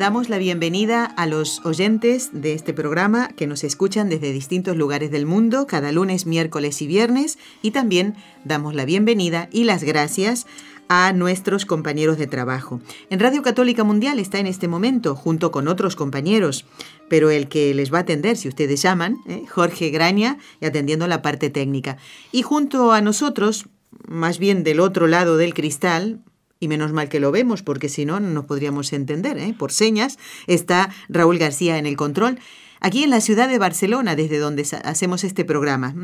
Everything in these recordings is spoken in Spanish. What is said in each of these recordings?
Damos la bienvenida a los oyentes de este programa que nos escuchan desde distintos lugares del mundo cada lunes, miércoles y viernes y también damos la bienvenida y las gracias a nuestros compañeros de trabajo. En Radio Católica Mundial está en este momento junto con otros compañeros, pero el que les va a atender, si ustedes llaman, ¿eh? Jorge Graña, y atendiendo la parte técnica. Y junto a nosotros, más bien del otro lado del cristal, y menos mal que lo vemos, porque si no, no nos podríamos entender. ¿eh? Por señas está Raúl García en el control. Aquí en la ciudad de Barcelona, desde donde hacemos este programa,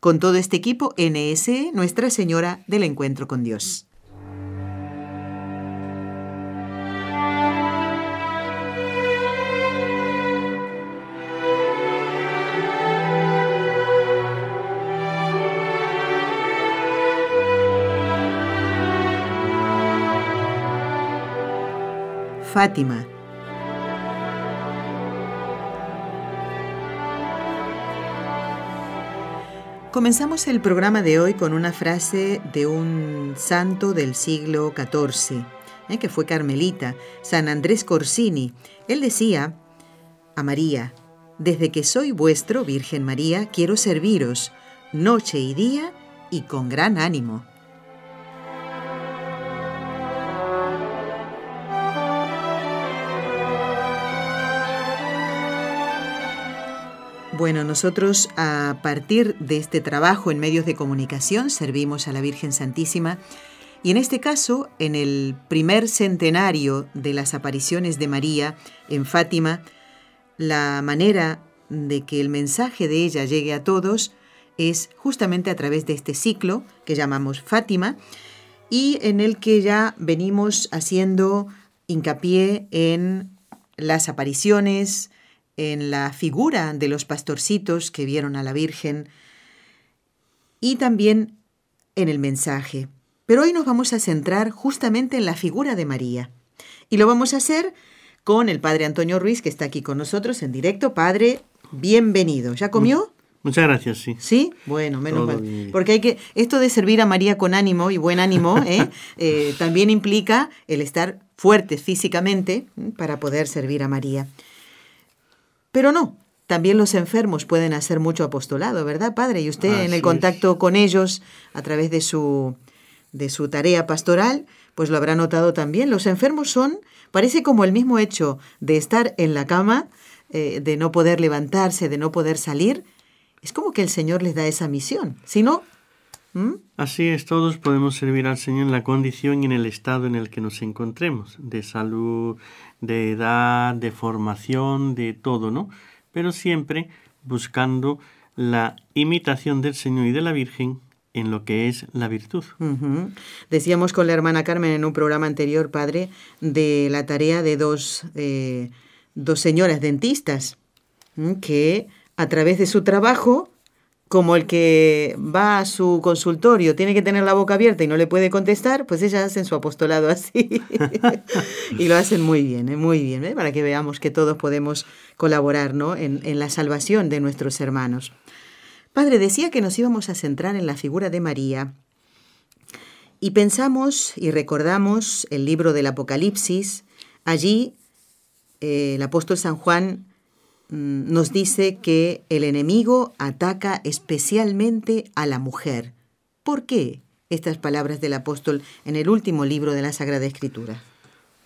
con todo este equipo, NSE, Nuestra Señora del Encuentro con Dios. Fátima. Comenzamos el programa de hoy con una frase de un santo del siglo XIV, eh, que fue carmelita, San Andrés Corsini. Él decía a María, desde que soy vuestro, Virgen María, quiero serviros, noche y día y con gran ánimo. Bueno, nosotros a partir de este trabajo en medios de comunicación servimos a la Virgen Santísima. Y en este caso, en el primer centenario de las apariciones de María en Fátima, la manera de que el mensaje de ella llegue a todos es justamente a través de este ciclo que llamamos Fátima y en el que ya venimos haciendo hincapié en las apariciones, en la figura de los pastorcitos que vieron a la Virgen y también en el mensaje. Pero hoy nos vamos a centrar justamente en la figura de María. Y lo vamos a hacer con el Padre Antonio Ruiz, que está aquí con nosotros en directo. Padre, bienvenido. ¿Ya comió? Muchas gracias, sí. ¿Sí? Bueno, menos mal. Porque hay que, esto de servir a María con ánimo y buen ánimo, ¿eh? Eh, también implica el estar fuertes físicamente para poder servir a María. Pero no, también los enfermos pueden hacer mucho apostolado, ¿verdad, Padre? Y usted en el contacto con ellos a través de su, de su tarea pastoral, pues lo habrá notado también. Los enfermos son, parece como el mismo hecho de estar en la cama, eh, de no poder levantarse, de no poder salir. Es como que el Señor les da esa misión. Si no... Así es, todos podemos servir al Señor en la condición y en el estado en el que nos encontremos, de salud, de edad, de formación, de todo, ¿no? Pero siempre buscando la imitación del Señor y de la Virgen en lo que es la virtud. Decíamos con la hermana Carmen en un programa anterior, padre, de la tarea de dos, eh, dos señoras dentistas que a través de su trabajo como el que va a su consultorio tiene que tener la boca abierta y no le puede contestar, pues ellas hacen su apostolado así. y lo hacen muy bien, ¿eh? muy bien, ¿eh? para que veamos que todos podemos colaborar ¿no? en, en la salvación de nuestros hermanos. Padre, decía que nos íbamos a centrar en la figura de María. Y pensamos y recordamos el libro del Apocalipsis. Allí eh, el apóstol San Juan nos dice que el enemigo ataca especialmente a la mujer. ¿Por qué estas palabras del apóstol en el último libro de la Sagrada Escritura?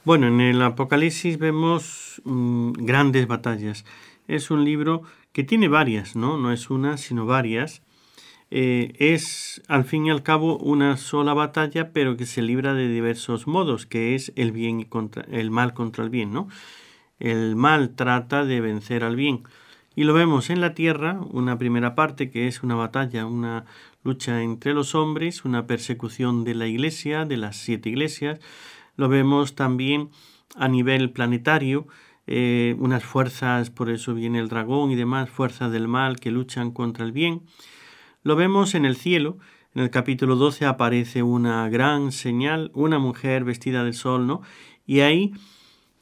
Bueno, en el Apocalipsis vemos mm, grandes batallas. Es un libro que tiene varias, ¿no? No es una, sino varias. Eh, es al fin y al cabo una sola batalla, pero que se libra de diversos modos, que es el bien contra el mal contra el bien, ¿no? El mal trata de vencer al bien. Y lo vemos en la tierra, una primera parte que es una batalla, una lucha entre los hombres, una persecución de la iglesia, de las siete iglesias. Lo vemos también a nivel planetario, eh, unas fuerzas, por eso viene el dragón y demás, fuerzas del mal que luchan contra el bien. Lo vemos en el cielo, en el capítulo 12 aparece una gran señal, una mujer vestida de sol, ¿no? Y ahí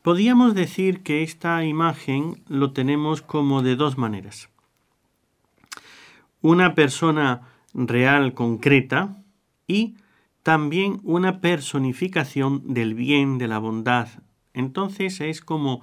podríamos decir que esta imagen lo tenemos como de dos maneras. Una persona real, concreta, y también una personificación del bien, de la bondad. Entonces es como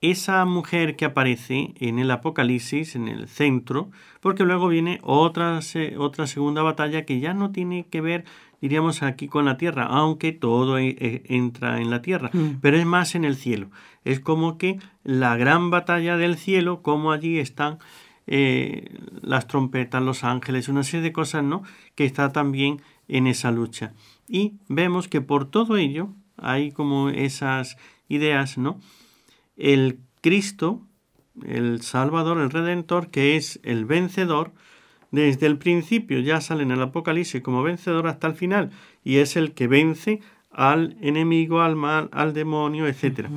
esa mujer que aparece en el Apocalipsis, en el centro, porque luego viene otra, otra segunda batalla que ya no tiene que ver, diríamos, aquí con la tierra, aunque todo e, e, entra en la tierra, mm. pero es más en el cielo. Es como que la gran batalla del cielo, como allí están eh, las trompetas, los ángeles, una serie de cosas, ¿no? Que está también en esa lucha. Y vemos que por todo ello hay como esas ideas, ¿no? el Cristo, el Salvador, el Redentor, que es el vencedor, desde el principio ya sale en el Apocalipsis como vencedor hasta el final, y es el que vence al enemigo, al mal, al demonio, etc.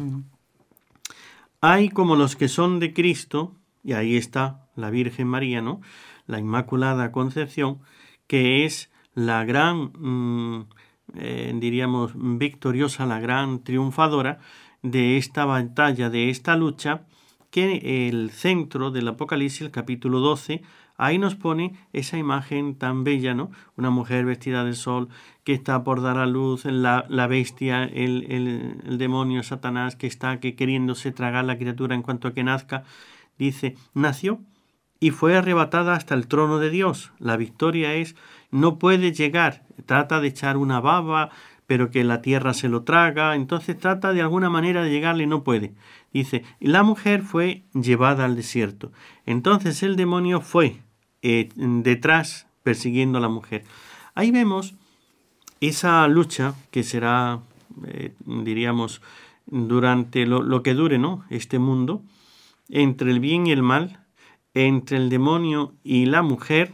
Hay como los que son de Cristo, y ahí está la Virgen María, ¿no? La Inmaculada Concepción, que es la gran, mm, eh, diríamos, victoriosa, la gran triunfadora, de esta batalla, de esta lucha, que el centro del Apocalipsis, el capítulo 12, ahí nos pone esa imagen tan bella, ¿no? Una mujer vestida de sol que está por dar a luz, la, la bestia, el, el, demonio Satanás que está que queriéndose tragar la criatura en cuanto a que nazca, dice, nació y fue arrebatada hasta el trono de Dios. La victoria es, no puede llegar, trata de echar una baba, pero que la tierra se lo traga, entonces trata de alguna manera de llegarle y no puede. Dice, la mujer fue llevada al desierto. Entonces el demonio fue eh, detrás persiguiendo a la mujer. Ahí vemos esa lucha que será, eh, diríamos, durante lo, lo, que dure, ¿no? Este mundo, entre el bien y el mal, entre el demonio y la mujer,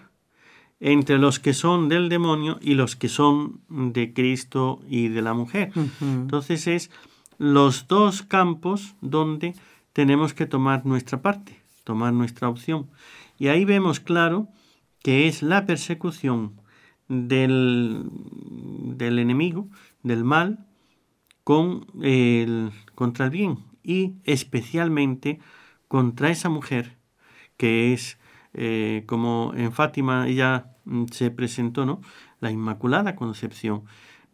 entre los que son del demonio y los que son de Cristo y de la mujer. Entonces es los dos campos donde tenemos que tomar nuestra parte, tomar nuestra opción. Y ahí vemos claro que es la persecución del, del enemigo, del mal, con el, contra el bien y especialmente contra esa mujer que es eh, como en Fátima ella mm, se presentó, ¿no? La Inmaculada Concepción.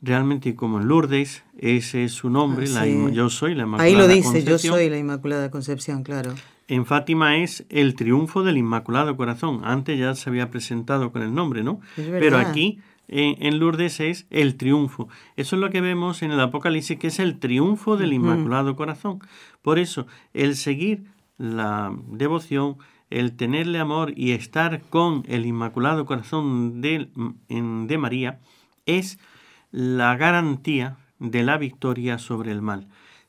Realmente como en Lourdes, ese es su nombre, la yo soy la Inmaculada Ahí lo dice, yo soy la Inmaculada Concepción, claro. En Fátima es el triunfo del Inmaculado Corazón. Antes ya se había presentado con el nombre, ¿no? Pero aquí en, Lourdes es el triunfo. Eso es lo que vemos en el Apocalipsis, que es el triunfo del Inmaculado Corazón. Por eso, el seguir la devoción, el tenerle amor y estar con el Inmaculado Corazón de, de María es la garantía de la victoria sobre el mal.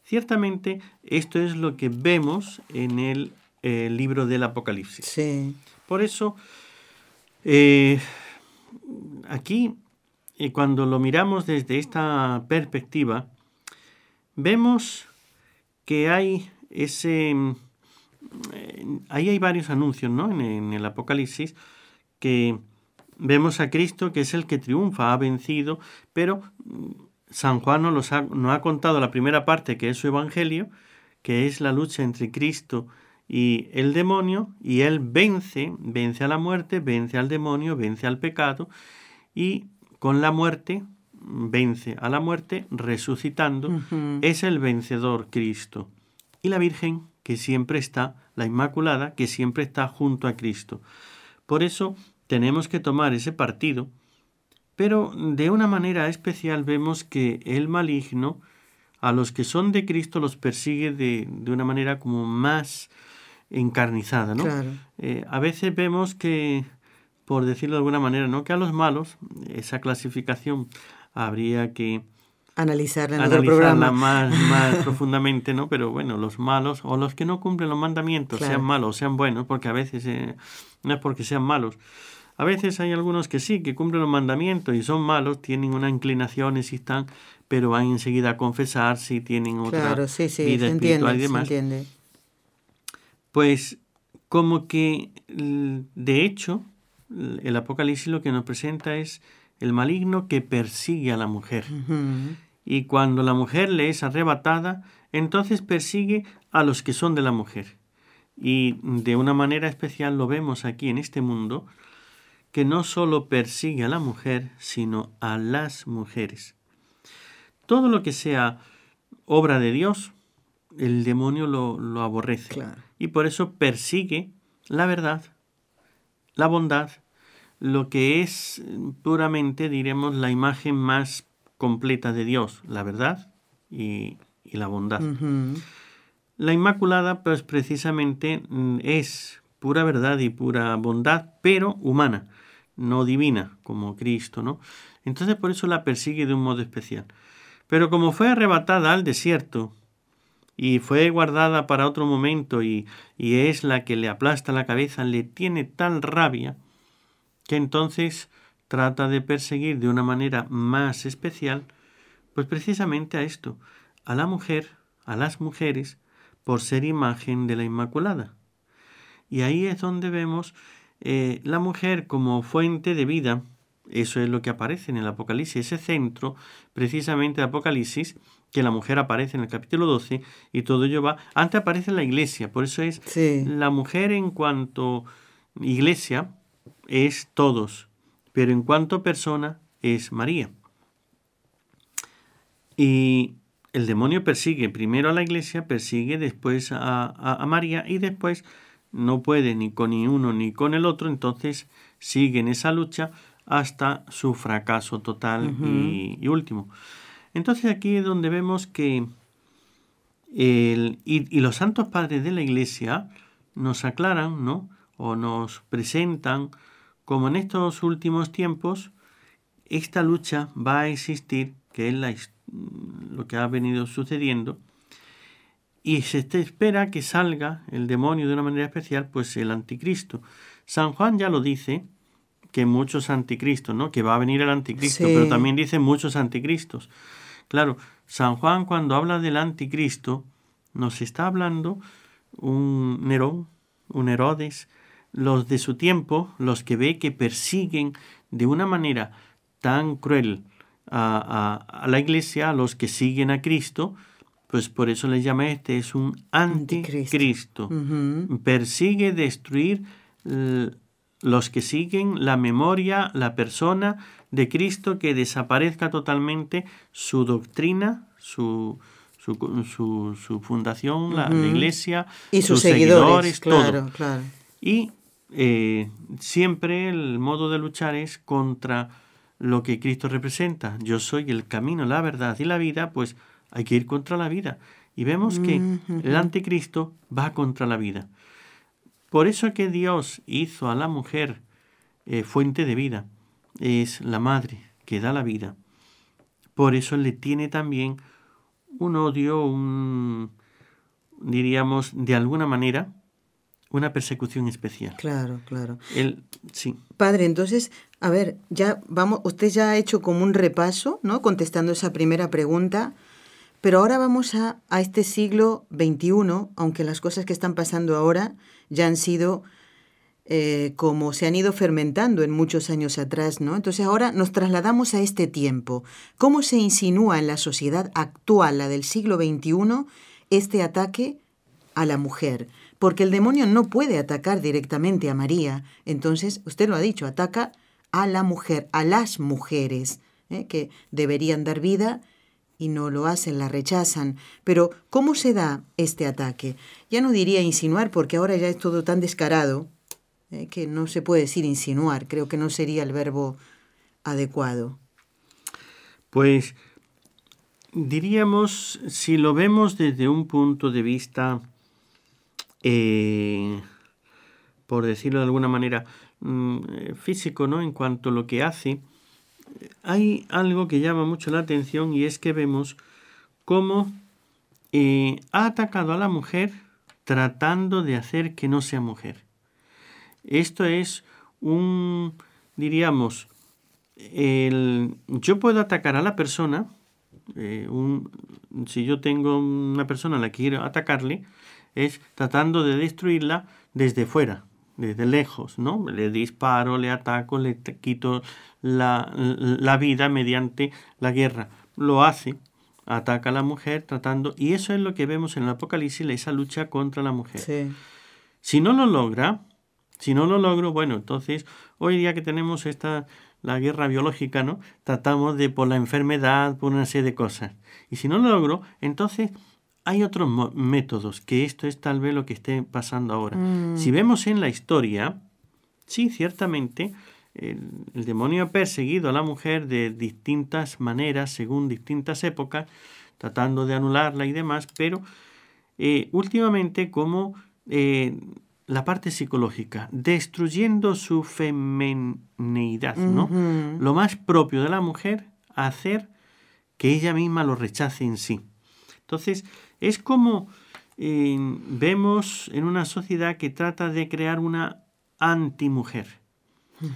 Ciertamente esto es lo que vemos en el libro del Apocalipsis. Por eso, eh, aquí, eh, cuando lo miramos desde esta perspectiva, vemos que hay ese eh, ahí hay varios anuncios, ¿no? En, el Apocalipsis que vemos a Cristo que es el que triunfa, ha vencido, pero mm, San Juan nos, ha, nos ha contado la primera parte que es su Evangelio, que es la lucha entre Cristo y el demonio, y él vence, vence a la muerte, vence al demonio, vence al pecado, y con la muerte, vence a la muerte, resucitando, es el vencedor Cristo. Y la Virgen que siempre está, la Inmaculada, que siempre está junto a Cristo. Por eso tenemos que tomar ese partido, pero de una manera especial vemos que el maligno a los que son de Cristo los persigue de, una manera como más encarnizada, ¿no? Eh, a veces vemos que, por decirlo de alguna manera, ¿no? Que a los malos, esa clasificación habría que analizarla en otro programa. más, más profundamente, ¿no? Pero bueno, los malos o los que no cumplen los mandamientos, sean malos o sean buenos, porque a veces eh, no es porque sean malos, A veces hay algunos que sí, que cumplen los mandamientos y son malos, tienen una inclinación y están, pero van enseguida a confesarse y tienen otra vida espiritual y demás. Pues como que, de hecho, el Apocalipsis lo que nos presenta es el maligno que persigue a la mujer. Y cuando la mujer le es arrebatada, entonces persigue a los que son de la mujer. Y de una manera especial lo vemos aquí en este mundo, que no solo persigue a la mujer, sino a las mujeres. Todo lo que sea obra de Dios, el demonio lo, aborrece. Y por eso persigue la verdad, la bondad, lo que es puramente, diremos, la imagen más completa de Dios, la verdad y, la bondad. La Inmaculada, pues precisamente mm, es pura verdad y pura bondad, pero humana, no divina, como Cristo, ¿no? Entonces por eso la persigue de un modo especial. Pero como fue arrebatada al desierto y fue guardada para otro momento y, y es la que le aplasta la cabeza, le tiene tal rabia que entonces trata de perseguir de una manera más especial, pues precisamente a esto, a la mujer, a las mujeres, por ser imagen de la Inmaculada. Y ahí es donde vemos eh, la mujer como fuente de vida, eso es lo que aparece en el Apocalipsis, ese centro precisamente de Apocalipsis, que la mujer aparece en el capítulo 12 y todo ello va, antes aparece en la iglesia, por eso es la mujer en cuanto iglesia es todos, pero en cuanto persona es María. Y el demonio persigue primero a la iglesia, persigue después a, María y después no puede ni con ni uno ni con el otro, entonces sigue en esa lucha hasta su fracaso total y, último. Entonces aquí es donde vemos que el, y, y, los santos padres de la iglesia nos aclaran, ¿no? O nos presentan como en estos últimos tiempos esta lucha va a existir, que es la, lo que ha venido sucediendo, y se espera que salga el demonio de una manera especial, pues el anticristo. San Juan ya lo dice, que muchos anticristos, ¿no? Que va a venir el anticristo, pero también dice muchos anticristos. Claro, San Juan cuando habla del anticristo, nos está hablando un Nerón, un Herodes, los de su tiempo, los que ve que persiguen de una manera tan cruel a, la iglesia, a los que siguen a Cristo, pues por eso le llama este, es un anticristo. Persigue destruir los que siguen la memoria, la persona de Cristo, que desaparezca totalmente su doctrina, su, su, su, fundación, la, iglesia, y sus, seguidores, claro, Claro. Y eh, siempre el modo de luchar es contra lo que Cristo representa. Yo soy el camino, la verdad y la vida, pues hay que ir contra la vida. Y vemos que el anticristo va contra la vida. Por eso que Dios hizo a la mujer eh, fuente de vida. Es la madre que da la vida. Por eso le tiene también un odio, un, diríamos, de alguna manera, una persecución especial. Claro, claro. El, sí. Padre, entonces, a ver, ya vamos, usted ya ha hecho como un repaso, ¿no? Contestando esa primera pregunta, pero ahora vamos a, a este siglo XXI, aunque las cosas que están pasando ahora ya han sido eh, como se han ido fermentando en muchos años atrás, ¿no? Entonces ahora nos trasladamos a este tiempo. ¿Cómo se insinúa en la sociedad actual, la del siglo XXI, este ataque a la mujer? porque el demonio no puede atacar directamente a María. Entonces, usted lo ha dicho, ataca a la mujer, a las mujeres, ¿eh? que deberían dar vida y no lo hacen, la rechazan. Pero, ¿cómo se da este ataque? Ya no diría insinuar, porque ahora ya es todo tan descarado ¿eh? que no se puede decir insinuar. Creo que no sería el verbo adecuado. Pues diríamos, si lo vemos desde un punto de vista eh, por decirlo de alguna manera, mm, eh, físico, ¿no? En cuanto a lo que hace, hay algo que llama mucho la atención y es que vemos cómo eh, ha atacado a la mujer tratando de hacer que no sea mujer. Esto es un, diríamos, el, yo puedo atacar a la persona, eh, si yo tengo una persona a la que quiero atacarle, es tratando de destruirla desde fuera, desde lejos, ¿no? Le disparo, le ataco, le quito la, la vida mediante la guerra. Lo hace, ataca a la mujer tratando, y eso es lo que vemos en el Apocalipsis, esa lucha contra la mujer. Si no lo logra, si no lo logro, bueno, entonces hoy día que tenemos esta la guerra biológica, ¿no? Tratamos de por la enfermedad, por una serie de cosas. Y si no lo logro, entonces hay otros métodos, que esto es tal vez lo que esté pasando ahora. Mm. Si vemos en la historia, sí, ciertamente, el, demonio ha perseguido a la mujer de distintas maneras, según distintas épocas, tratando de anularla y demás, pero eh, últimamente como eh, la parte psicológica, destruyendo su femineidad, ¿no? Lo más propio de la mujer, hacer que ella misma lo rechace en sí. Entonces, es como eh, vemos en una sociedad que trata de crear una antimujer.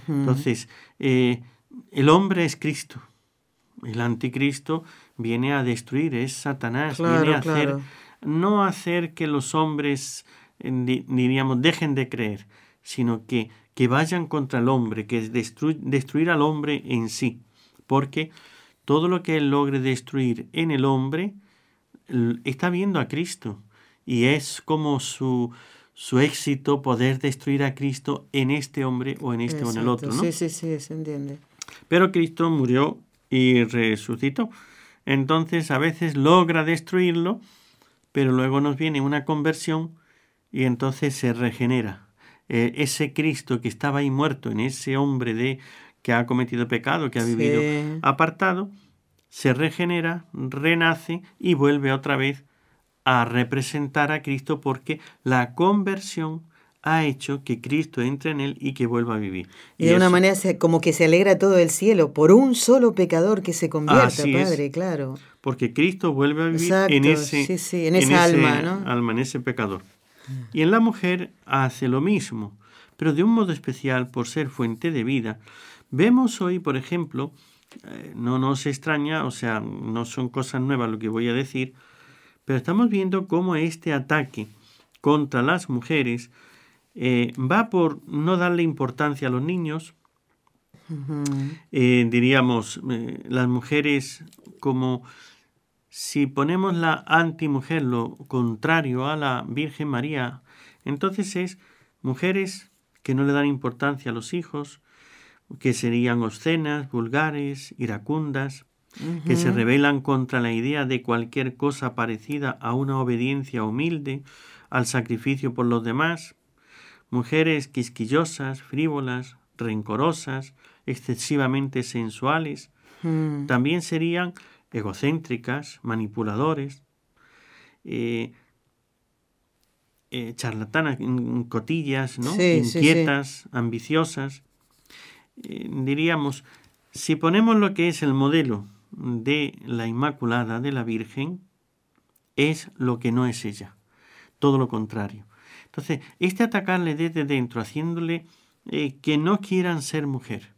Entonces, eh, el hombre es Cristo. El anticristo viene a destruir, es Satanás, viene a hacer, no hacer que los hombres diríamos, dejen de creer, sino que, que vayan contra el hombre, que es destruir al hombre en sí, porque todo lo que él logre destruir en el hombre está viendo a Cristo y es como su, su éxito poder destruir a Cristo en este hombre o en este o en el otro. ¿no? Sí, sí, sí, se entiende. Pero Cristo murió y resucitó. Entonces a veces logra destruirlo, pero luego nos viene una conversión y entonces se regenera. Eh, ese Cristo que estaba ahí muerto en ese hombre de que ha cometido pecado, que ha vivido apartado, se regenera, renace y vuelve otra vez a representar a Cristo porque la conversión ha hecho que Cristo entre en él y que vuelva a vivir. Y, de una manera como que se alegra todo el cielo por un solo pecador que se convierta, Padre, claro. Porque Cristo vuelve a vivir en ese, en esa alma, ¿no? alma, en ese pecador. Y en la mujer hace lo mismo, pero de un modo especial por ser fuente de vida. Vemos hoy, por ejemplo, no nos extraña, o sea, no son cosas nuevas lo que voy a decir, pero estamos viendo cómo este ataque contra las mujeres eh, va por no darle importancia a los niños, eh, diríamos, las mujeres como si ponemos la antimujer, lo contrario a la Virgen María, entonces es mujeres que no le dan importancia a los hijos, que serían obscenas, vulgares, iracundas, que se rebelan contra la idea de cualquier cosa parecida a una obediencia humilde, al sacrificio por los demás, mujeres quisquillosas, frívolas, rencorosas, excesivamente sensuales, mm. también serían egocéntricas, manipuladores, eh, eh, charlatanas, cotillas, ¿no? inquietas, ambiciosas. Eh, diríamos, si ponemos lo que es el modelo de la Inmaculada, de la Virgen, es lo que no es ella, todo lo contrario. Entonces, este atacarle desde dentro, haciéndole que no quieran ser mujer,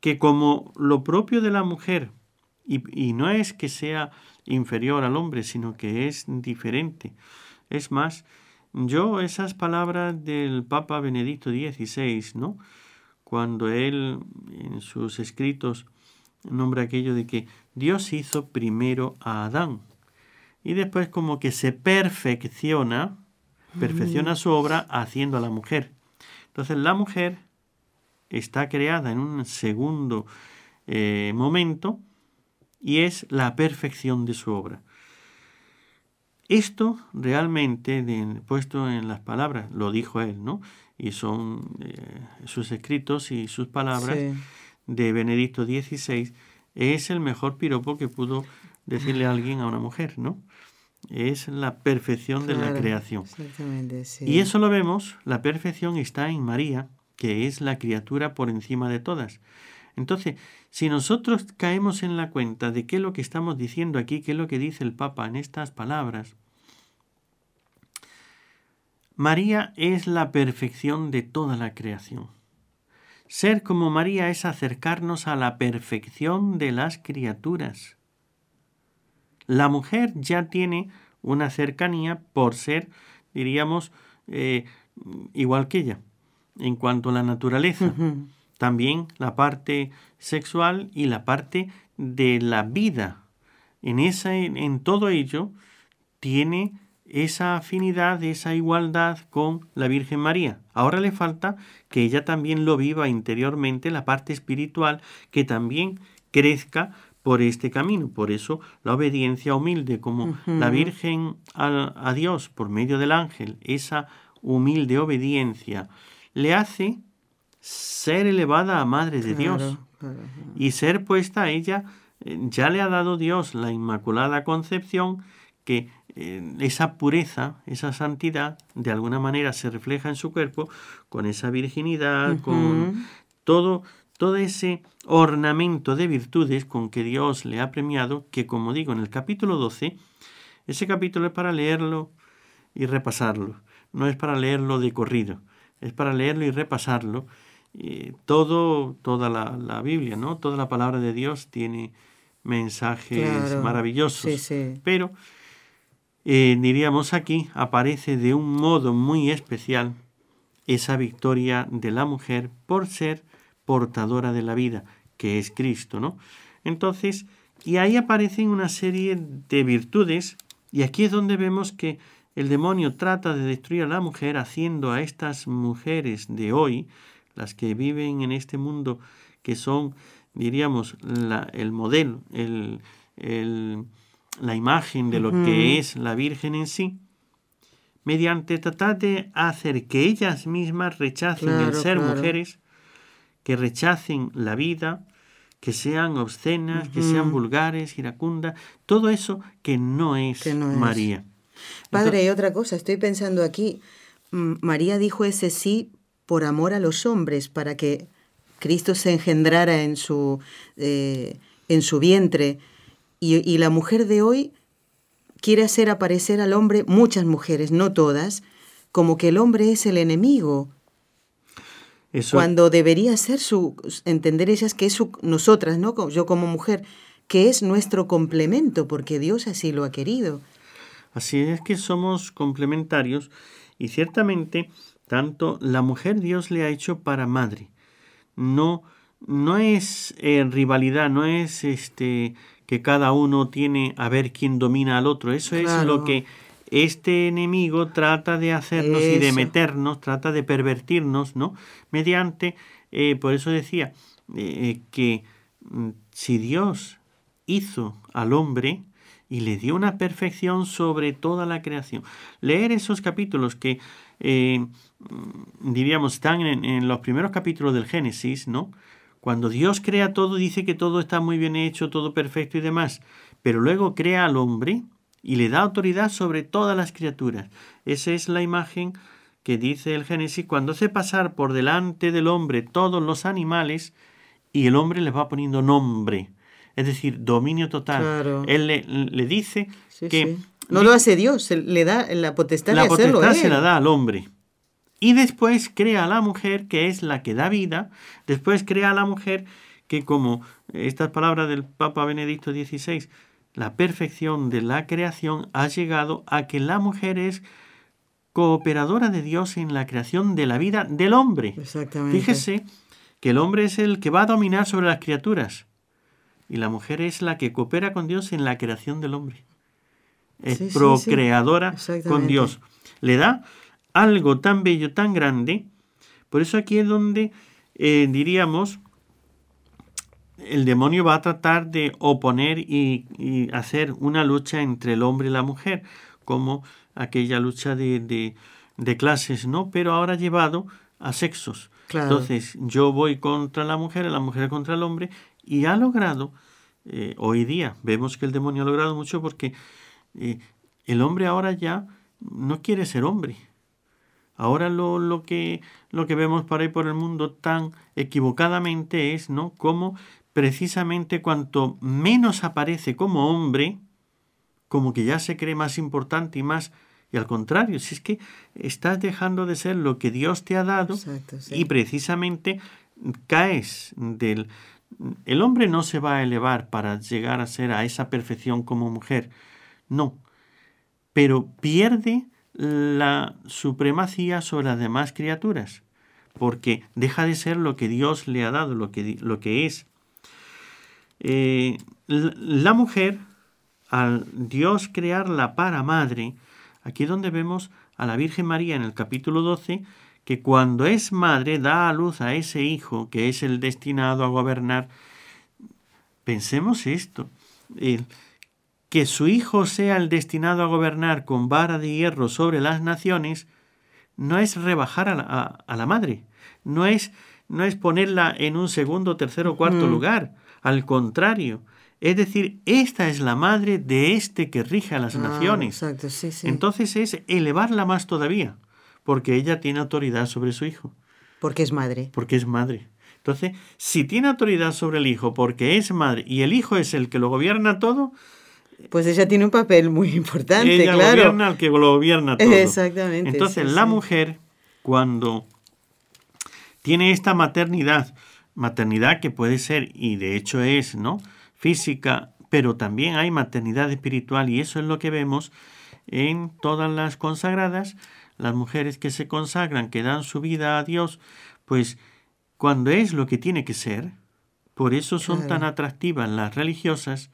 que como lo propio de la mujer y, no es que sea inferior al hombre, sino que es diferente. Es más, yo esas palabras del Papa Benedicto XVI, ¿no? Cuando él en sus escritos nombra aquello de que Dios hizo primero a Adán y después como que se perfecciona, perfecciona su obra haciendo a la mujer. Entonces la mujer está creada en un segundo eh, momento y es la perfección de su obra. Esto realmente, puesto en las palabras, lo dijo él, ¿no? Y son eh, sus escritos y sus palabras de Benedicto XVI, es el mejor piropo que pudo decirle a alguien a una mujer, ¿no? Es la perfección de la creación. Y eso lo vemos, la perfección está en María, que es la criatura por encima de todas. Entonces, si nosotros caemos en la cuenta de qué es lo que estamos diciendo aquí, qué es lo que dice el Papa en estas palabras, María es la perfección de toda la creación. Ser como María es acercarnos a la perfección de las criaturas. La mujer ya tiene una cercanía por ser, diríamos, eh, igual que ella, en cuanto a la naturaleza. También la parte sexual y la parte de la vida. En, esa, en todo ello tiene esa afinidad, esa igualdad con la Virgen María. Ahora le falta que ella también lo viva interiormente, la parte espiritual, que también crezca por este camino. Por eso la obediencia humilde, como la Virgen a, Dios por medio del ángel, esa humilde obediencia, le hace ser elevada a Madre de Dios y ser puesta a ella, eh, ya le ha dado Dios la Inmaculada Concepción, que eh, esa pureza, esa santidad, de alguna manera se refleja en su cuerpo con esa virginidad, con todo, todo ese ornamento de virtudes con que Dios le ha premiado, que como digo en el capítulo 12, ese capítulo es para leerlo y repasarlo, no es para leerlo de corrido, es para leerlo y repasarlo. todo, toda la, Biblia, ¿no? Toda la palabra de Dios tiene mensajes maravillosos, pero eh, diríamos aquí, aparece de un modo muy especial esa victoria de la mujer por ser portadora de la vida, que es Cristo, ¿no? Entonces, y ahí aparecen una serie de virtudes, y aquí es donde vemos que el demonio trata de destruir a la mujer haciendo a estas mujeres de hoy, las que viven en este mundo, que son, diríamos, el modelo, el, el la imagen de lo que es la Virgen en sí, mediante tratar de hacer que ellas mismas rechacen el ser mujeres, que rechacen la vida, que sean obscenas, que sean vulgares, iracundas, todo eso que no es, María. Padre, y otra cosa, estoy pensando aquí, María dijo ese sí por amor a los hombres, para que Cristo se engendrara en su, eh, en su vientre y, la mujer de hoy quiere hacer aparecer al hombre, muchas mujeres, no todas, como que el hombre es el enemigo. Cuando debería ser su, entender ellas que es su, nosotras, ¿no? Yo como mujer, que es nuestro complemento, porque Dios así lo ha querido. Así es que somos complementarios y ciertamente tanto la mujer Dios le ha hecho para madre. No, no es eh, rivalidad, no es este que cada uno tiene a ver quién domina al otro. Eso es lo que este enemigo trata de hacernos y de meternos, trata de pervertirnos, ¿no? Mediante, eh, por eso decía, eh, que mm, si Dios hizo al hombre y le dio una perfección sobre toda la creación, leer esos capítulos que, eh, mm, diríamos, están en, en, los primeros capítulos del Génesis, ¿no? Cuando Dios crea todo, dice que todo está muy bien hecho, todo perfecto y demás, pero luego crea al hombre y le da autoridad sobre todas las criaturas. Esa es la imagen que dice el Génesis cuando hace pasar por delante del hombre todos los animales y el hombre les va poniendo nombre, es decir, dominio total. Él le, dice que... No lo hace Dios, le da la potestad de hacerlo. La potestad se la da al hombre. Y después crea a la mujer, que es la que da vida. Después crea a la mujer que, como estas palabras del Papa Benedicto XVI, la perfección de la creación ha llegado a que la mujer es cooperadora de Dios en la creación de la vida del hombre. Exactamente. Fíjese que el hombre es el que va a dominar sobre las criaturas y la mujer es la que coopera con Dios en la creación del hombre. Es procreadora con Dios. Le da algo tan bello, tan grande. Por eso aquí es donde eh, diríamos, el demonio va a tratar de oponer y, hacer una lucha entre el hombre y la mujer, como aquella lucha de, de, clases, ¿no? Pero ahora llevado a sexos. Entonces yo voy contra la mujer, la mujer contra el hombre, y ha logrado, eh, hoy día vemos que el demonio ha logrado mucho porque eh, el hombre ahora ya no quiere ser hombre, Ahora lo, lo, que, lo que vemos por ahí por el mundo tan equivocadamente es, ¿no? Como precisamente cuanto menos aparece como hombre, como que ya se cree más importante y más... Y al contrario, si es que estás dejando de ser lo que Dios te ha dado y precisamente caes del... El hombre no se va a elevar para llegar a ser a esa perfección como mujer, no, pero pierde la supremacía sobre las demás criaturas, porque deja de ser lo que Dios le ha dado, lo que, lo que es. Eh, la mujer, al Dios crearla para madre, aquí es donde vemos a la Virgen María en el capítulo 12, que cuando es madre da a luz a ese hijo que es el destinado a gobernar. Pensemos esto, que su hijo sea el destinado a gobernar con vara de hierro sobre las naciones, no es rebajar a la, a, la madre, no es, no es ponerla en un segundo, tercero o cuarto lugar, al contrario, es decir, esta es la madre de este que rige a las ah, naciones. Exacto, sí, sí. Entonces es elevarla más todavía, porque ella tiene autoridad sobre su hijo. Porque es madre. Porque es madre. Entonces, si tiene autoridad sobre el hijo porque es madre y el hijo es el que lo gobierna todo, pues ella tiene un papel muy importante, ella claro. gobierna al que lo gobierna todo. Exactamente. Entonces, la mujer, cuando tiene esta maternidad, maternidad que puede ser, y de hecho es, ¿no? Física, pero también hay maternidad espiritual, y eso es lo que vemos en todas las consagradas, las mujeres que se consagran, que dan su vida a Dios, pues cuando es lo que tiene que ser, por eso son tan atractivas las religiosas,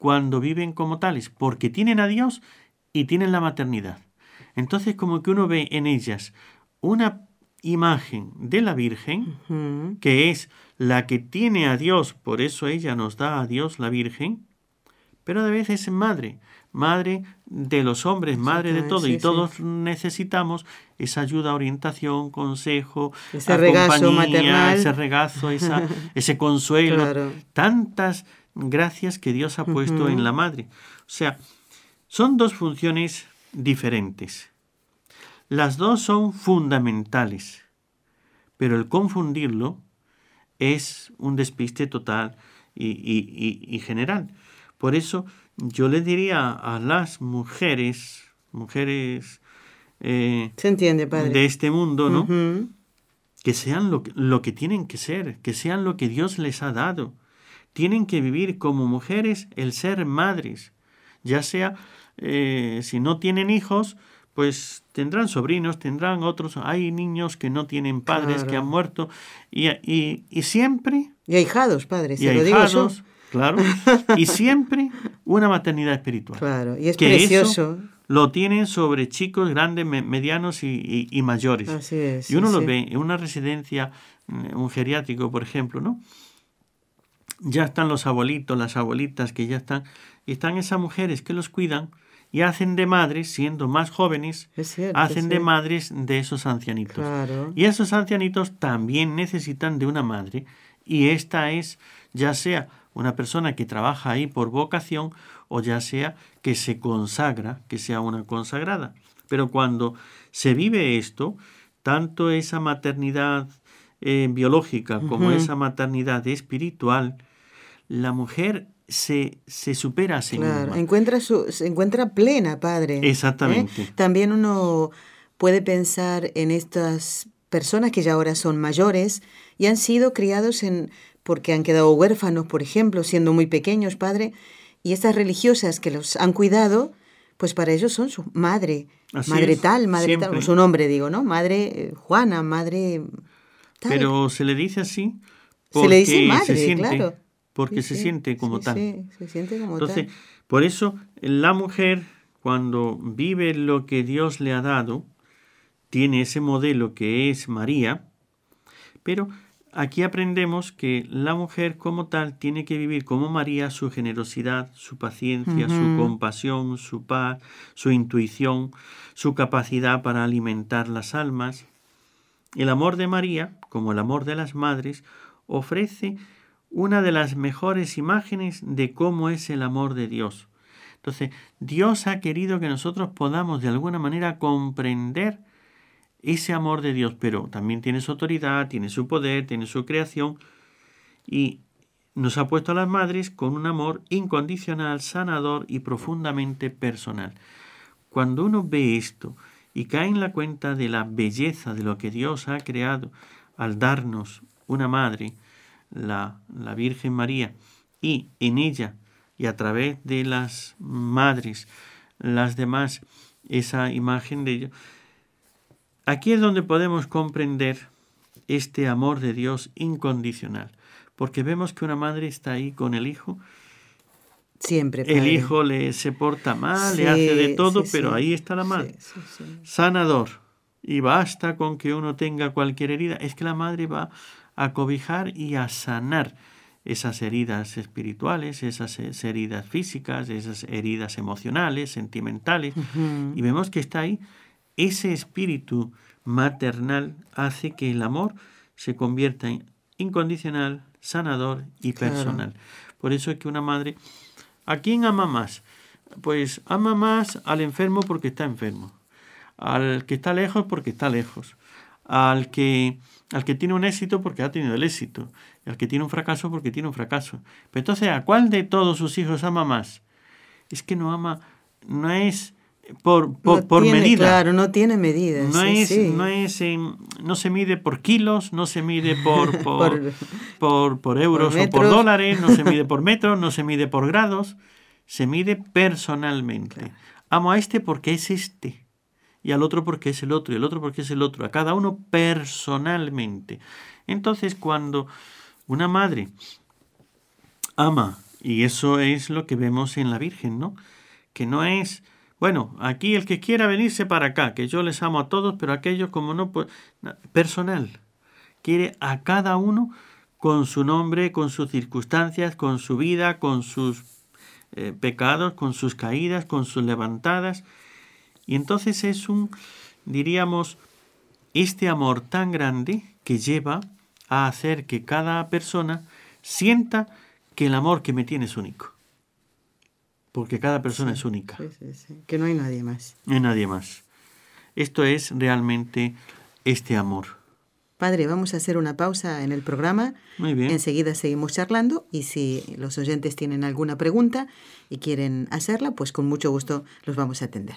cuando viven como tales, porque tienen a Dios y tienen la maternidad. Entonces como que uno ve en ellas una imagen de la Virgen, que es la que tiene a Dios, por eso ella nos da a Dios la Virgen, pero a veces es madre, madre de los hombres, madre de todo, y todos necesitamos esa ayuda, orientación, consejo, ese regazo maternal, ese regazo, ese consuelo, tantas gracias que Dios ha puesto en la madre. O sea, son dos funciones diferentes. Las dos son fundamentales, pero el confundirlo es un despiste total y, general. Por eso yo le diría a las mujeres, mujeres eh, Se entiende, padre. de este mundo, ¿no? Que sean lo, lo que tienen que ser, que sean lo que Dios les ha dado tienen que vivir como mujeres el ser madres, ya sea eh, si no tienen hijos, pues tendrán sobrinos, tendrán otros, hay niños que no tienen padres, que han muerto, y, y, siempre... Y ahijados, padres, y lo digo yo. Claro, y siempre una maternidad espiritual. Claro, y es precioso. lo tienen sobre chicos grandes, medianos y, y, mayores. Así es. Y uno lo ve en una residencia, mm, un geriátrico, por ejemplo, ¿no? Ya están los abuelitos, las abuelitas que ya están, y están esas mujeres que los cuidan y hacen de madres, siendo más jóvenes, hacen de madres de esos ancianitos. Y esos ancianitos también necesitan de una madre, y esta es ya sea una persona que trabaja ahí por vocación o ya sea que se consagra, que sea una consagrada. Pero cuando se vive esto, tanto esa maternidad eh, biológica como esa maternidad espiritual, la mujer se, se supera a sí claro, Encuentra su, se encuentra plena, padre. ¿eh? Exactamente. También uno puede pensar en estas personas que ya ahora son mayores y han sido criados en porque han quedado huérfanos, por ejemplo, siendo muy pequeños, padre, y estas religiosas que los han cuidado, pues para ellos son su madre, madre tal, madre tal, o su nombre digo, ¿no? Madre eh, Juana, madre tal. Pero se le dice así. se le dice madre, claro porque se siente como tal. Sí, se siente como Entonces, por eso la mujer, cuando vive lo que Dios le ha dado, tiene ese modelo que es María, pero aquí aprendemos que la mujer como tal tiene que vivir como María su generosidad, su paciencia, su compasión, su paz, su intuición, su capacidad para alimentar las almas. El amor de María, como el amor de las madres, ofrece una de las mejores imágenes de cómo es el amor de Dios. Entonces, Dios ha querido que nosotros podamos de alguna manera comprender ese amor de Dios, pero también tiene su autoridad, tiene su poder, tiene su creación y nos ha puesto a las madres con un amor incondicional, sanador y profundamente personal. Cuando uno ve esto y cae en la cuenta de la belleza de lo que Dios ha creado al darnos una madre, la, la Virgen María, y en ella y a través de las madres, las demás, esa imagen de ello, aquí es donde podemos comprender este amor de Dios incondicional, porque vemos que una madre está ahí con el hijo, Siempre. El hijo le se porta mal, le hace de todo, pero ahí está la madre. Sanador. Y basta con que uno tenga cualquier herida. Es que la madre va a cobijar y a sanar esas heridas espirituales, esas heridas físicas, esas heridas emocionales, sentimentales. Y vemos que está ahí. Ese espíritu maternal hace que el amor se convierta en incondicional, sanador y personal. Por eso es que una madre ¿A quién ama más? Pues ama más al enfermo porque está enfermo, al que está lejos porque está lejos, al que, al que tiene un éxito porque ha tenido el éxito, al que tiene un fracaso porque tiene un fracaso. Pero entonces, ¿a cuál de todos sus hijos ama más? Es que no ama, no es por, por, medida. Claro, no tiene medida. No, es, no, es no se mide por kilos, no se mide por, por, por, euros o por dólares, no se mide por metros, no se mide por grados, se mide personalmente. Amo a este porque es este, y al otro porque es el otro, y al otro porque es el otro, a cada uno personalmente. Entonces, cuando una madre ama, y eso es lo que vemos en la Virgen, ¿no? Que no es bueno, aquí el que quiera venirse para acá, que yo les amo a todos, pero aquellos como no, pues, personal. Quiere a cada uno con su nombre, con sus circunstancias, con su vida, con sus eh, pecados, con sus caídas, con sus levantadas. Y entonces es un, diríamos, este amor tan grande que lleva a hacer que cada persona sienta que el amor que me tiene es único porque cada persona es única. que no hay nadie más. No hay nadie más. Esto es realmente este amor. Padre, vamos a hacer una pausa en el programa. Muy bien. Enseguida seguimos charlando y si los oyentes tienen alguna pregunta y quieren hacerla, pues con mucho gusto los vamos a atender.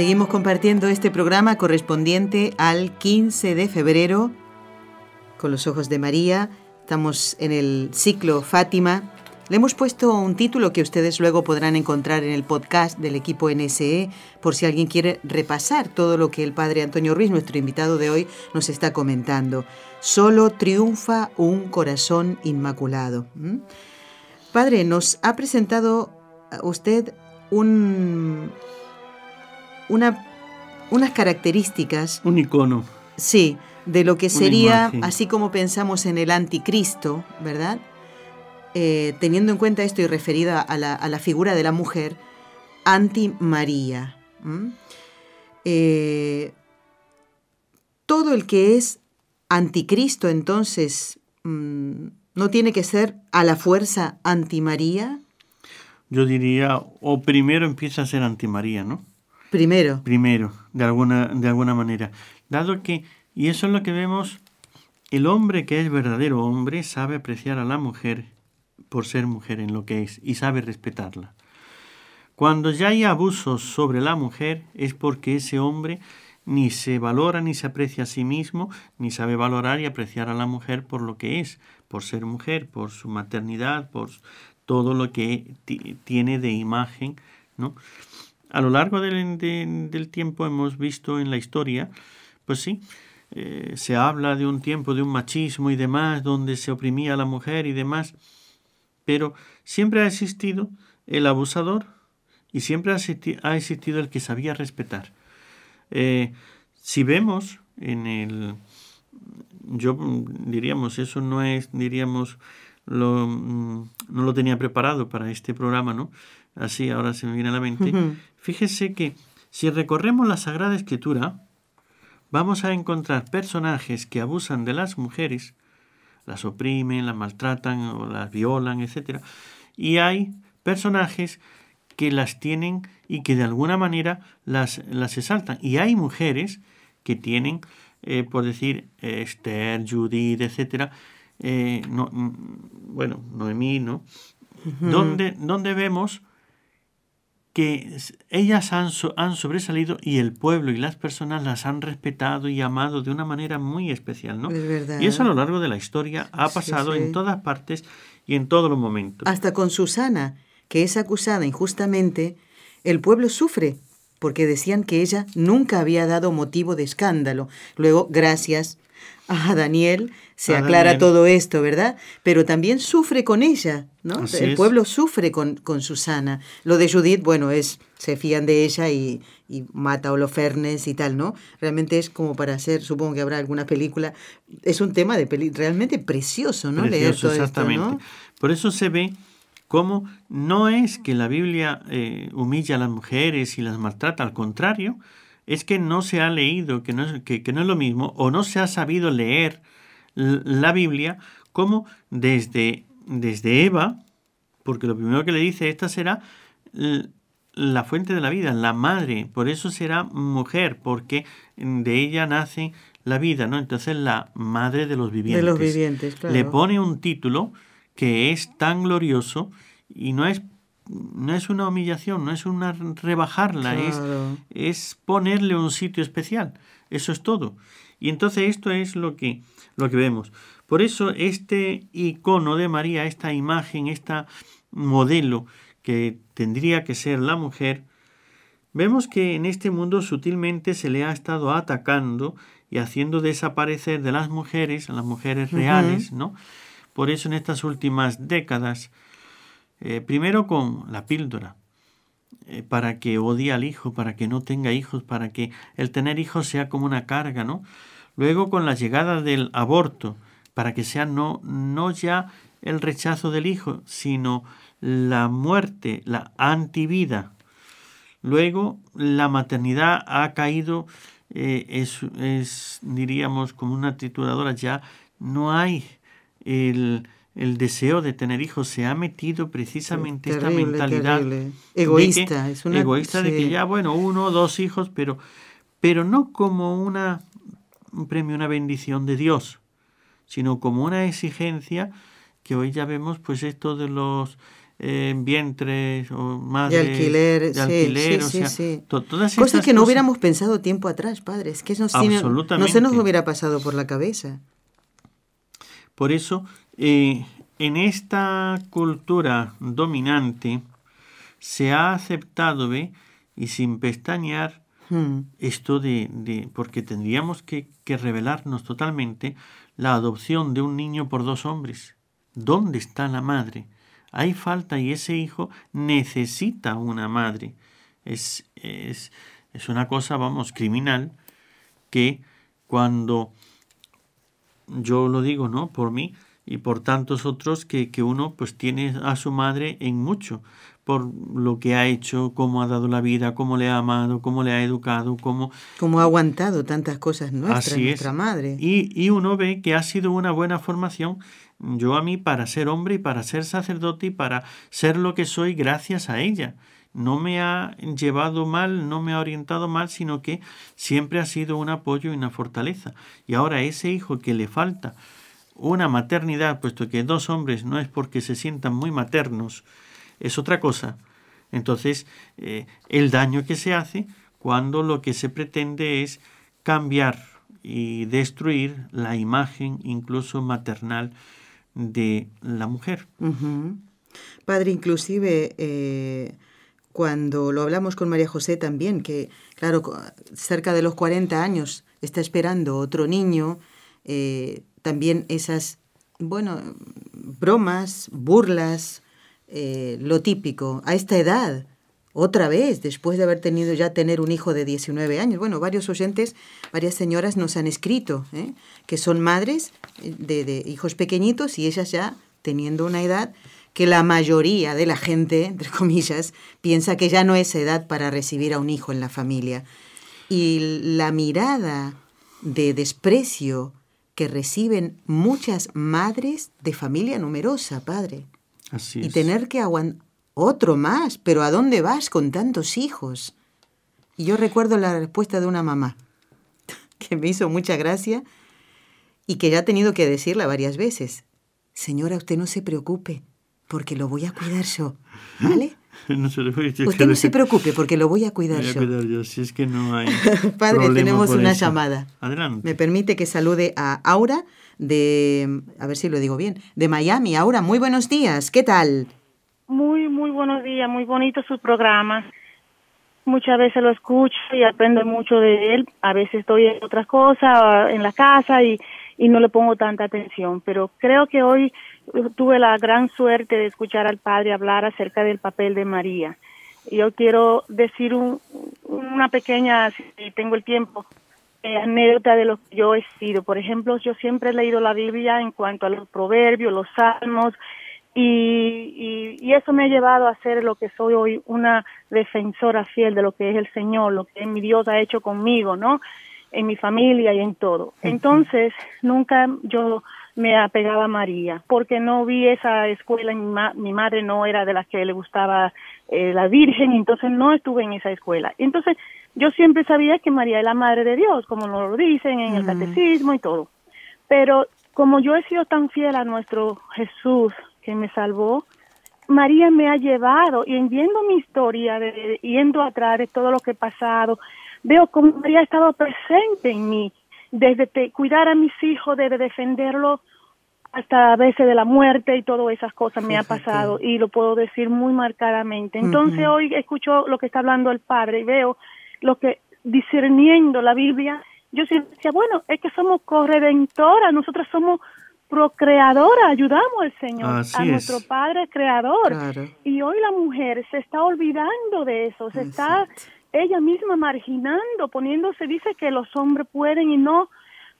Seguimos compartiendo este programa correspondiente al 15 de febrero con los ojos de María. Estamos en el ciclo Fátima. Le hemos puesto un título que ustedes luego podrán encontrar en el podcast del equipo NSE por si alguien quiere repasar todo lo que el padre Antonio Ruiz, nuestro invitado de hoy, nos está comentando. Solo triunfa un corazón inmaculado. ¿Mm? Padre, nos ha presentado usted un, una, unas características. Un icono. Sí, de lo que sería, así como pensamos en el anticristo, ¿verdad? Eh, teniendo en cuenta esto y referida a la, a la figura de la mujer, anti-María. Eh, todo el que es anticristo, entonces, mm, ¿no tiene que ser a la fuerza anti-María? Yo diría, o primero empieza a ser anti-María, ¿no? Primero. Primero, de alguna, de alguna manera. Dado que, y eso es lo que vemos, el hombre que es verdadero hombre sabe apreciar a la mujer por ser mujer en lo que es y sabe respetarla. Cuando ya hay abusos sobre la mujer es porque ese hombre ni se valora ni se aprecia a sí mismo, ni sabe valorar y apreciar a la mujer por lo que es, por ser mujer, por su maternidad, por todo lo que tiene de imagen, ¿no? A lo largo del, del tiempo hemos visto en la historia, pues sí, eh, se habla de un tiempo de un machismo y demás, donde se oprimía a la mujer y demás, pero siempre ha existido el abusador y siempre ha existido el que sabía respetar. Eh, si vemos en el, yo diríamos, eso no es, diríamos, lo, mm, no lo tenía preparado para este programa, ¿no? Así ahora se me viene a la mente. Fíjese que si recorremos la Sagrada Escritura, vamos a encontrar personajes que abusan de las mujeres, las oprimen, las maltratan o las violan, etc. Y hay personajes que las tienen y que de alguna manera las, las exaltan. Y hay mujeres que tienen, eh, por decir, Esther, Judith, etc. Eh, no, mm, bueno, Noemí, ¿no? donde, donde vemos que ellas han, han, sobresalido y el pueblo y las personas las han respetado y amado de una manera muy especial, ¿no? Y eso a lo largo de la historia ha pasado en todas partes y en todos los momentos. Hasta con Susana, que es acusada injustamente, el pueblo sufre porque decían que ella nunca había dado motivo de escándalo. Luego, gracias a Daniel, se aclara todo esto, ¿verdad? Pero también sufre con ella, ¿no? el pueblo sufre con, con, Susana. Lo de Judith, bueno, es se fían de ella y, y mata a Holofernes y tal, ¿no? Realmente es como para hacer, supongo que habrá alguna película, es un tema de peli realmente precioso, ¿no? Leer todo exactamente. Por eso se ve cómo no es que la Biblia eh, humilla a las mujeres y las maltrata, al contrario, es que no se ha leído, que no es, que, no es lo mismo, o no se ha sabido leer la Biblia como desde, desde Eva, porque lo primero que le dice, esta será la fuente de la vida, la madre, por eso será mujer, porque de ella nace la vida, ¿no? Entonces la madre de los vivientes. De los vivientes, claro. Le pone un título que es tan glorioso y no es no es una humillación, no es una rebajarla, es, es ponerle un sitio especial. Eso es todo. Y entonces esto es lo que, lo que vemos. Por eso este icono de María, esta imagen, esta modelo que tendría que ser la mujer, vemos que en este mundo sutilmente se le ha estado atacando y haciendo desaparecer de las mujeres, a las mujeres reales, ¿no? Por eso en estas últimas décadas eh, primero con la píldora, eh, para que odie al hijo, para que no tenga hijos, para que el tener hijos sea como una carga, ¿no? Luego con la llegada del aborto, para que sea no, no ya el rechazo del hijo, sino la muerte, la antivida. Luego la maternidad ha caído, eh, es, es, diríamos, como una trituradora, ya no hay el, el deseo de tener hijos se ha metido precisamente esta mentalidad egoísta, de que, egoísta de que ya bueno uno o dos hijos, pero pero no como una un premio, una bendición de Dios, sino como una exigencia que hoy ya vemos, pues esto de los eh, vientres o madres de alquiler, de alquiler sí, sí, todas cosas que no hubiéramos pensado tiempo atrás, padres, que no se nos hubiera pasado por la cabeza. Por eso eh, en esta cultura dominante se ha aceptado, ¿ve? Y sin pestañear, hmm. esto de, porque tendríamos que, que revelarnos totalmente la adopción de un niño por dos hombres. ¿Dónde está la madre? Hay falta y ese hijo necesita una madre. Es, es, es una cosa, vamos, criminal que cuando yo lo digo, ¿no? Por mí, y por tantos otros que, que, uno pues tiene a su madre en mucho, por lo que ha hecho, cómo ha dado la vida, cómo le ha amado, cómo le ha educado, cómo... Cómo ha aguantado tantas cosas nuestras, nuestra madre. Y, y uno ve que ha sido una buena formación, yo a mí, para ser hombre y para ser sacerdote y para ser lo que soy gracias a ella no me ha llevado mal, no me ha orientado mal, sino que siempre ha sido un apoyo y una fortaleza. Y ahora ese hijo que le falta una maternidad, puesto que dos hombres no es porque se sientan muy maternos, es otra cosa. Entonces, eh, el daño que se hace cuando lo que se pretende es cambiar y destruir la imagen incluso maternal de la mujer. Padre, inclusive eh, cuando lo hablamos con María José también, que claro, cerca de los 40 años está esperando otro niño, eh, también esas, bueno, bromas, burlas, eh, lo típico, a esta edad, otra vez, después de haber tenido ya tener un hijo de 19 años. Bueno, varios oyentes, varias señoras nos han escrito ¿eh? que son madres de, de, hijos pequeñitos y ellas ya teniendo una edad que la mayoría de la gente, entre comillas, piensa que ya no es edad para recibir a un hijo en la familia. Y la mirada de desprecio que reciben muchas madres de familia numerosa, padre. Así y tener que aguantar otro más, pero ¿a dónde vas con tantos hijos? Y yo recuerdo la respuesta de una mamá, que me hizo mucha gracia y que ya ha tenido que decirla varias veces. Señora, usted no se preocupe, porque lo voy a cuidar yo, ¿vale? No se usted no se preocupe, porque lo voy a cuidar voy a yo. Cuidar yo. Si es que no hay Padre, tenemos una eso. llamada. Adelante. Me permite que salude a Aura de, a ver si lo digo bien, de Miami. Aura, muy buenos días, ¿qué tal? Muy, muy buenos días, muy bonito su programa. Muchas veces lo escucho y aprendo mucho de él. A veces estoy en otras cosas, en la casa y, y no le pongo tanta atención. Pero creo que hoy tuve la gran suerte de escuchar al padre hablar acerca del papel de María. Yo quiero decir un, una pequeña, si tengo el tiempo, eh, anécdota de lo que yo he sido. Por ejemplo, yo siempre he leído la Biblia en cuanto a los proverbios, los salmos, y, y, y, eso me ha llevado a ser lo que soy hoy, una defensora fiel de lo que es el Señor, lo que mi Dios ha hecho conmigo, ¿no? En mi familia y en todo. Entonces, nunca yo me apegaba a María, porque no vi esa escuela, mi, ma mi madre no era de las que le gustaba eh, la Virgen, entonces no estuve en esa escuela. Entonces, yo siempre sabía que María es la Madre de Dios, como nos lo dicen en el catecismo y todo. Pero como yo he sido tan fiel a nuestro Jesús, que me salvó, María me ha llevado y viendo mi historia, de, de, yendo atrás de todo lo que he pasado, veo cómo María ha estado presente en mí, desde te, cuidar a mis hijos, desde defenderlos hasta a veces de la muerte y todas esas cosas me ha pasado y lo puedo decir muy marcadamente. Entonces uh -huh. hoy escucho lo que está hablando el Padre y veo lo que discerniendo la Biblia, yo siempre decía, bueno, es que somos corredentoras, nosotros somos procreadora, ayudamos al Señor, Así a es. nuestro Padre creador. Claro. Y hoy la mujer se está olvidando de eso, se está ella misma marginando, poniéndose, dice que los hombres pueden y no,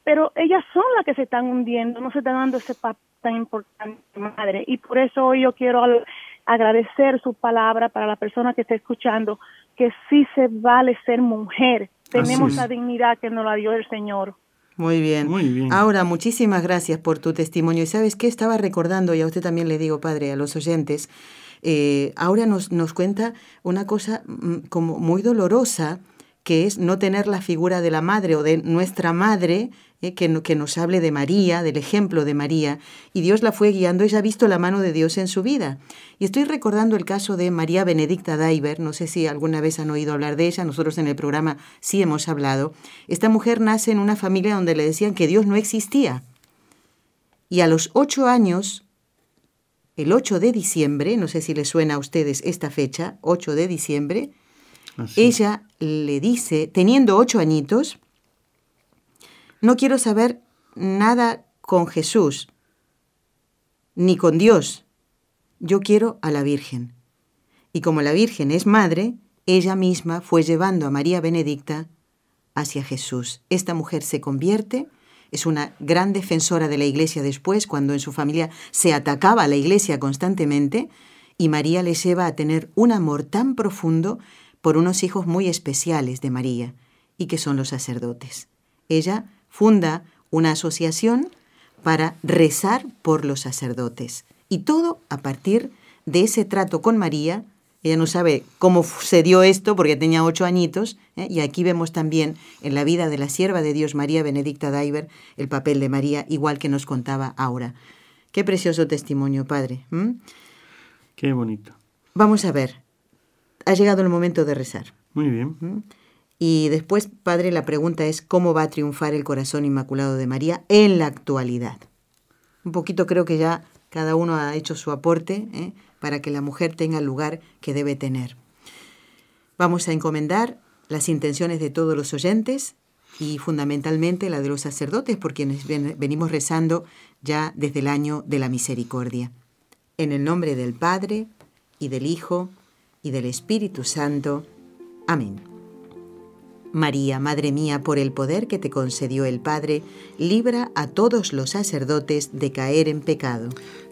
pero ellas son las que se están hundiendo, no se están dando ese papel tan importante, madre. Y por eso hoy yo quiero agradecer su palabra para la persona que está escuchando, que sí se vale ser mujer. Tenemos la dignidad que nos la dio el Señor. Muy bien. Muy bien. Ahora, muchísimas gracias por tu testimonio. Y sabes qué estaba recordando, y a usted también le digo, padre, a los oyentes, eh, ahora nos, nos cuenta una cosa mm, como muy dolorosa, que es no tener la figura de la madre o de nuestra madre, eh, que, que nos hable de María, del ejemplo de María, y Dios la fue guiando, ella ha visto la mano de Dios en su vida. Y estoy recordando el caso de María Benedicta Diver, no sé si alguna vez han oído hablar de ella, nosotros en el programa sí hemos hablado. Esta mujer nace en una familia donde le decían que Dios no existía. Y a los ocho años, el 8 de diciembre, no sé si le suena a ustedes esta fecha, 8 de diciembre, Así. ella le dice, teniendo ocho añitos, no quiero saber nada con Jesús, ni con Dios, yo quiero a la Virgen. Y como la Virgen es madre, ella misma fue llevando a María Benedicta hacia Jesús. Esta mujer se convierte, es una gran defensora de la iglesia después, cuando en su familia se atacaba a la iglesia constantemente, y María le lleva a tener un amor tan profundo por unos hijos muy especiales de María, y que son los sacerdotes. Ella funda una asociación para rezar por los sacerdotes. Y todo a partir de ese trato con María. Ella no sabe cómo se dio esto porque tenía ocho añitos. ¿eh? Y aquí vemos también en la vida de la sierva de Dios María Benedicta Diver el papel de María, igual que nos contaba ahora. Qué precioso testimonio, padre. ¿Mm? Qué bonito. Vamos a ver. Ha llegado el momento de rezar. Muy bien. ¿Mm? Y después, Padre, la pregunta es cómo va a triunfar el corazón inmaculado de María en la actualidad. Un poquito creo que ya cada uno ha hecho su aporte ¿eh? Para que la mujer tenga el lugar que debe tener. Vamos a encomendar las intenciones de todos los oyentes y fundamentalmente la de los sacerdotes, por quienes venimos rezando ya desde el año de la misericordia. En el nombre del Padre, y del Hijo, y del Espíritu Santo. Amén. María, Madre mía, por el poder que te concedió el Padre, libra a todos los sacerdotes de caer en pecado.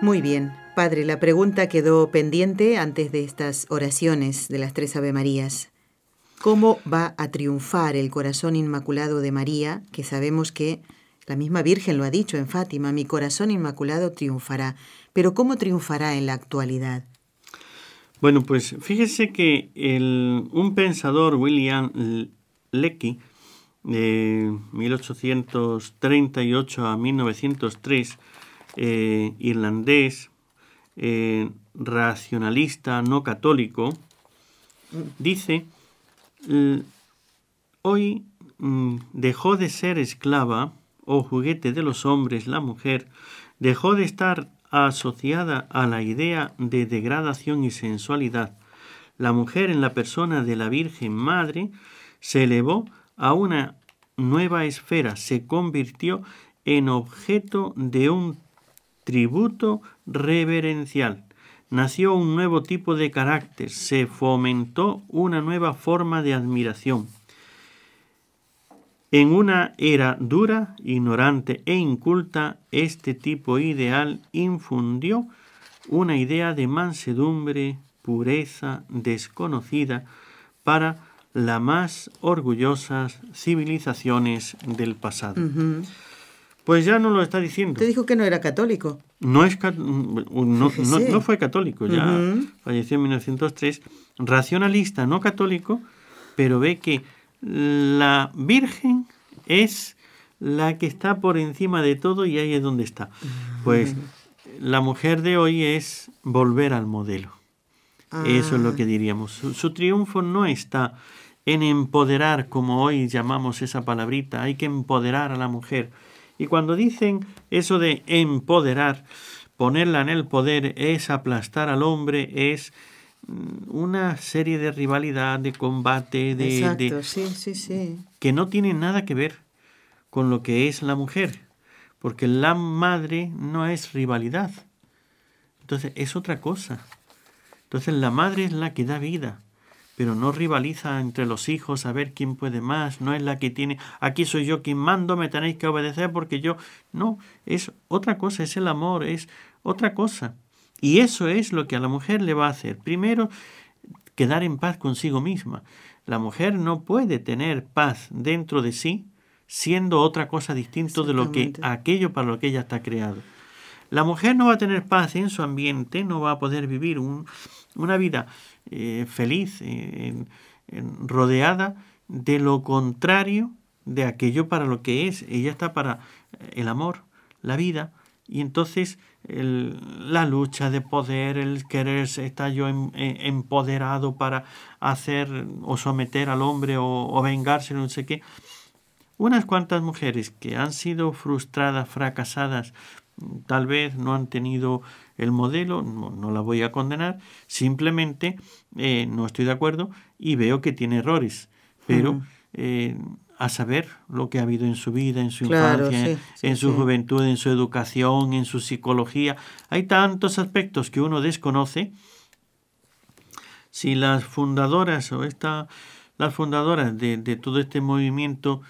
Muy bien, Padre, la pregunta quedó pendiente antes de estas oraciones de las tres Ave Marías. ¿Cómo va a triunfar el corazón inmaculado de María, que sabemos que la misma Virgen lo ha dicho en Fátima, mi corazón inmaculado triunfará, pero ¿cómo triunfará en la actualidad? Bueno, pues fíjese que un pensador, William Lecky, de 1838 a 1903, eh, irlandés, eh, racionalista, no católico, dice, hoy mm, dejó de ser esclava o juguete de los hombres la mujer, dejó de estar asociada a la idea de degradación y sensualidad. La mujer en la persona de la Virgen Madre se elevó a una nueva esfera, se convirtió en objeto de un tributo reverencial. Nació un nuevo tipo de carácter, se fomentó una nueva forma de admiración. En una era dura, ignorante e inculta, este tipo ideal infundió una idea de mansedumbre, pureza desconocida para las más orgullosas civilizaciones del pasado. Pues ya no lo está diciendo. Te dijo que no era católico. No, es, no, no, fue católico, ya falleció en 1903. Racionalista, no católico, pero ve que la Virgen es la que está por encima de todo y ahí es donde está. Pues la mujer de hoy es volver al modelo. Eso es lo que ah. diríamos. su, triunfo no está en empoderar, como hoy llamamos esa palabrita, hay que empoderar a la mujer y cuando dicen eso de empoderar, ponerla en el poder, es aplastar al hombre, es mm, una serie de rivalidad, de combate, de, Exacto, sí, sí, sí. que no tiene nada que ver con lo que es la mujer, porque la madre no es rivalidad. Entonces es otra cosa. Entonces la madre es la que da vida pero no rivaliza entre los hijos a ver quién puede más, no es la que tiene, aquí soy yo quien mando, me tenéis que obedecer porque yo, no, es otra cosa, es el amor, es otra cosa. Y eso es lo que a la mujer le va a hacer. Primero, quedar en paz consigo misma. La mujer no puede tener paz dentro de sí siendo otra cosa distinto de lo que aquello para lo que ella está creado. La mujer no va a tener paz en su ambiente, no va a poder vivir una vida eh, feliz, eh, rodeada de lo contrario de aquello para lo que es. Ella está para el amor, la vida, y entonces la lucha de poder, el querer estar yo empoderado para hacer o someter al hombre o vengarse, no sé qué. Unas cuantas mujeres que han sido frustradas, fracasadas, tal vez no han tenido el modelo, no, la voy a condenar, simplemente eh, no estoy de acuerdo y veo que tiene errores, pero eh, a saber lo que ha habido en su vida, en su infancia, en su juventud, en su educación, en su psicología. Hay tantos aspectos que uno desconoce. Si las fundadoras o esta, las fundadoras de, todo este movimiento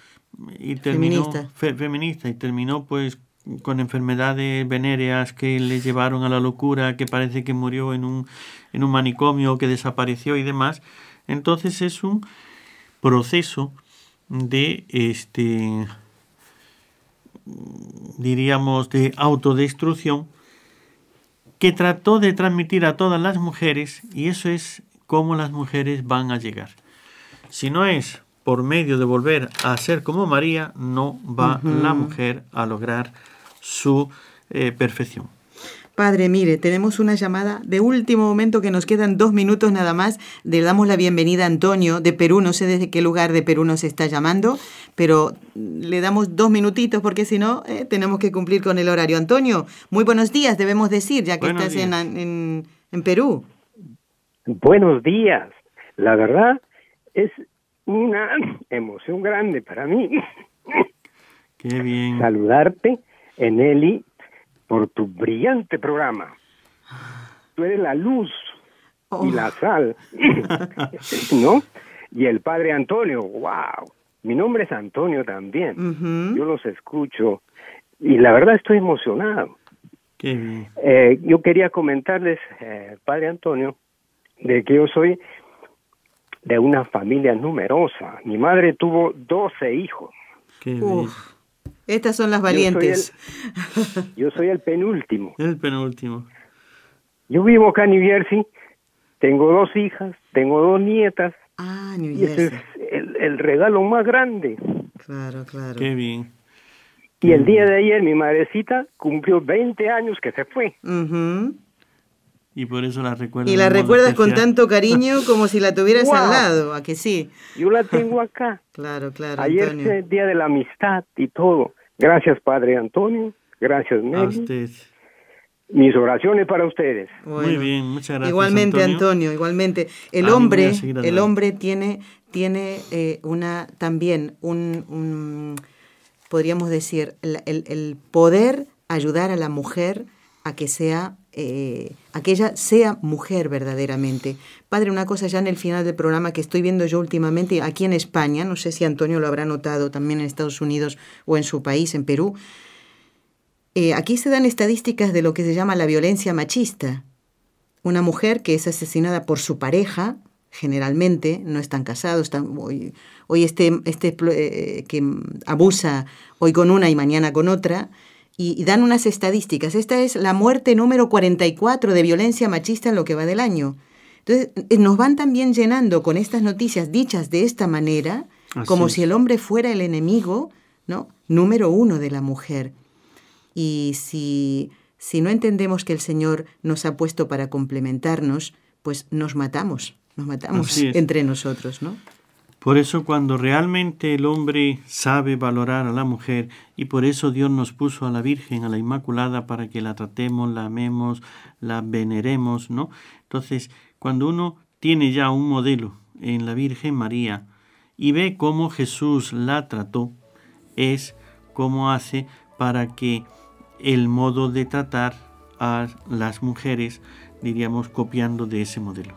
y terminó feminista. feminista y terminó pues con enfermedades venéreas que le llevaron a la locura, que parece que murió en un, en un manicomio, que desapareció y demás. Entonces es un proceso de este diríamos de autodestrucción que trató de transmitir a todas las mujeres y eso es cómo las mujeres van a llegar. Si no es por medio de volver a ser como María, no va la mujer a lograr su eh, perfección. Padre, mire, tenemos una llamada de último momento que nos quedan dos minutos nada más. Le damos la bienvenida a Antonio de Perú. No sé desde qué lugar de Perú nos está llamando, pero le damos dos minutitos porque si no, eh, tenemos que cumplir con el horario. Antonio, muy buenos días, debemos decir, ya que estás en, en, en Perú. Buenos días. La verdad es una emoción grande para mí. Qué bien. Saludarte, Eneli, por tu brillante programa. Tú eres la luz y la oh. sal, ¿no? Y el padre Antonio, wow. Mi nombre es Antonio también. Yo los escucho y la verdad estoy emocionado. Eh, yo quería comentarles, eh, padre Antonio, de que yo soy de una familia numerosa. Mi madre tuvo 12 hijos. Estas son las valientes. Yo soy el, penúltimo. El penúltimo. Yo vivo acá en New Jersey, tengo dos hijas, tengo dos nietas. Ah, New Jersey. ese es el, regalo más grande. Claro, claro. Qué bien. Y el día de ayer mi madrecita cumplió 20 años que se fue. Y por eso la recuerdas. Y la recuerdas con tanto cariño como si la tuvieras al lado, ¿a que sí? Yo la tengo acá. claro, claro. Ayer fue el día de la amistad y todo. Gracias, Padre Antonio. Gracias, Meli. A usted. Mis oraciones para ustedes. Muy bien, muchas gracias. Igualmente, Antonio, igualmente. El hombre, el hombre tiene, tiene eh, una también un, podríamos decir, el, el, poder ayudar a la mujer a que sea eh, a que ella sea mujer verdaderamente. Padre, una cosa ya en el final del programa que estoy viendo yo últimamente aquí en España, no sé si Antonio lo habrá notado también en Estados Unidos o en su país, en Perú, eh, aquí se dan estadísticas de lo que se llama la violencia machista. Una mujer que es asesinada por su pareja, generalmente, no están casados, hoy, hoy este, este eh, que abusa hoy con una y mañana con otra, y, dan unas estadísticas. Esta es la muerte número 44 de violencia machista en lo que va del año. Entonces, eh, nos van también llenando con estas noticias dichas de esta manera, como si el hombre fuera el enemigo, ¿no? Número uno de la mujer. Y si, si no entendemos que el Señor nos ha puesto para complementarnos, pues nos matamos, nos matamos entre nosotros, ¿no? Por eso cuando realmente el hombre sabe valorar a la mujer y por eso Dios nos puso a la Virgen, a la Inmaculada, para que la tratemos, la amemos, la veneremos, ¿no? Entonces, cuando uno tiene ya un modelo en la Virgen María y ve cómo Jesús la trató, es cómo hace para que el modo de tratar a las mujeres, diríamos, copiando de ese modelo.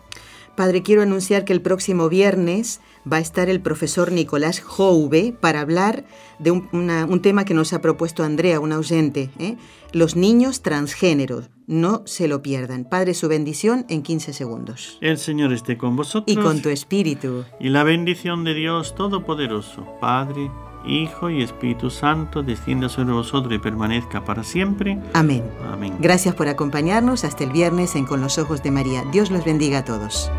Padre, quiero anunciar que el próximo viernes va a estar el profesor Nicolás Jouve para hablar de un, tema que nos ha propuesto Andrea, un ausente, ¿eh? los niños transgéneros. No se lo pierdan. Padre, su bendición en 15 segundos. El Señor esté con vosotros. Y con tu espíritu. Y la bendición de Dios Todopoderoso, Padre, Hijo y Espíritu Santo, descienda sobre vosotros y permanezca para siempre. Amén. Amén. Gracias por acompañarnos hasta el viernes en Con los Ojos de María. Dios los bendiga a todos.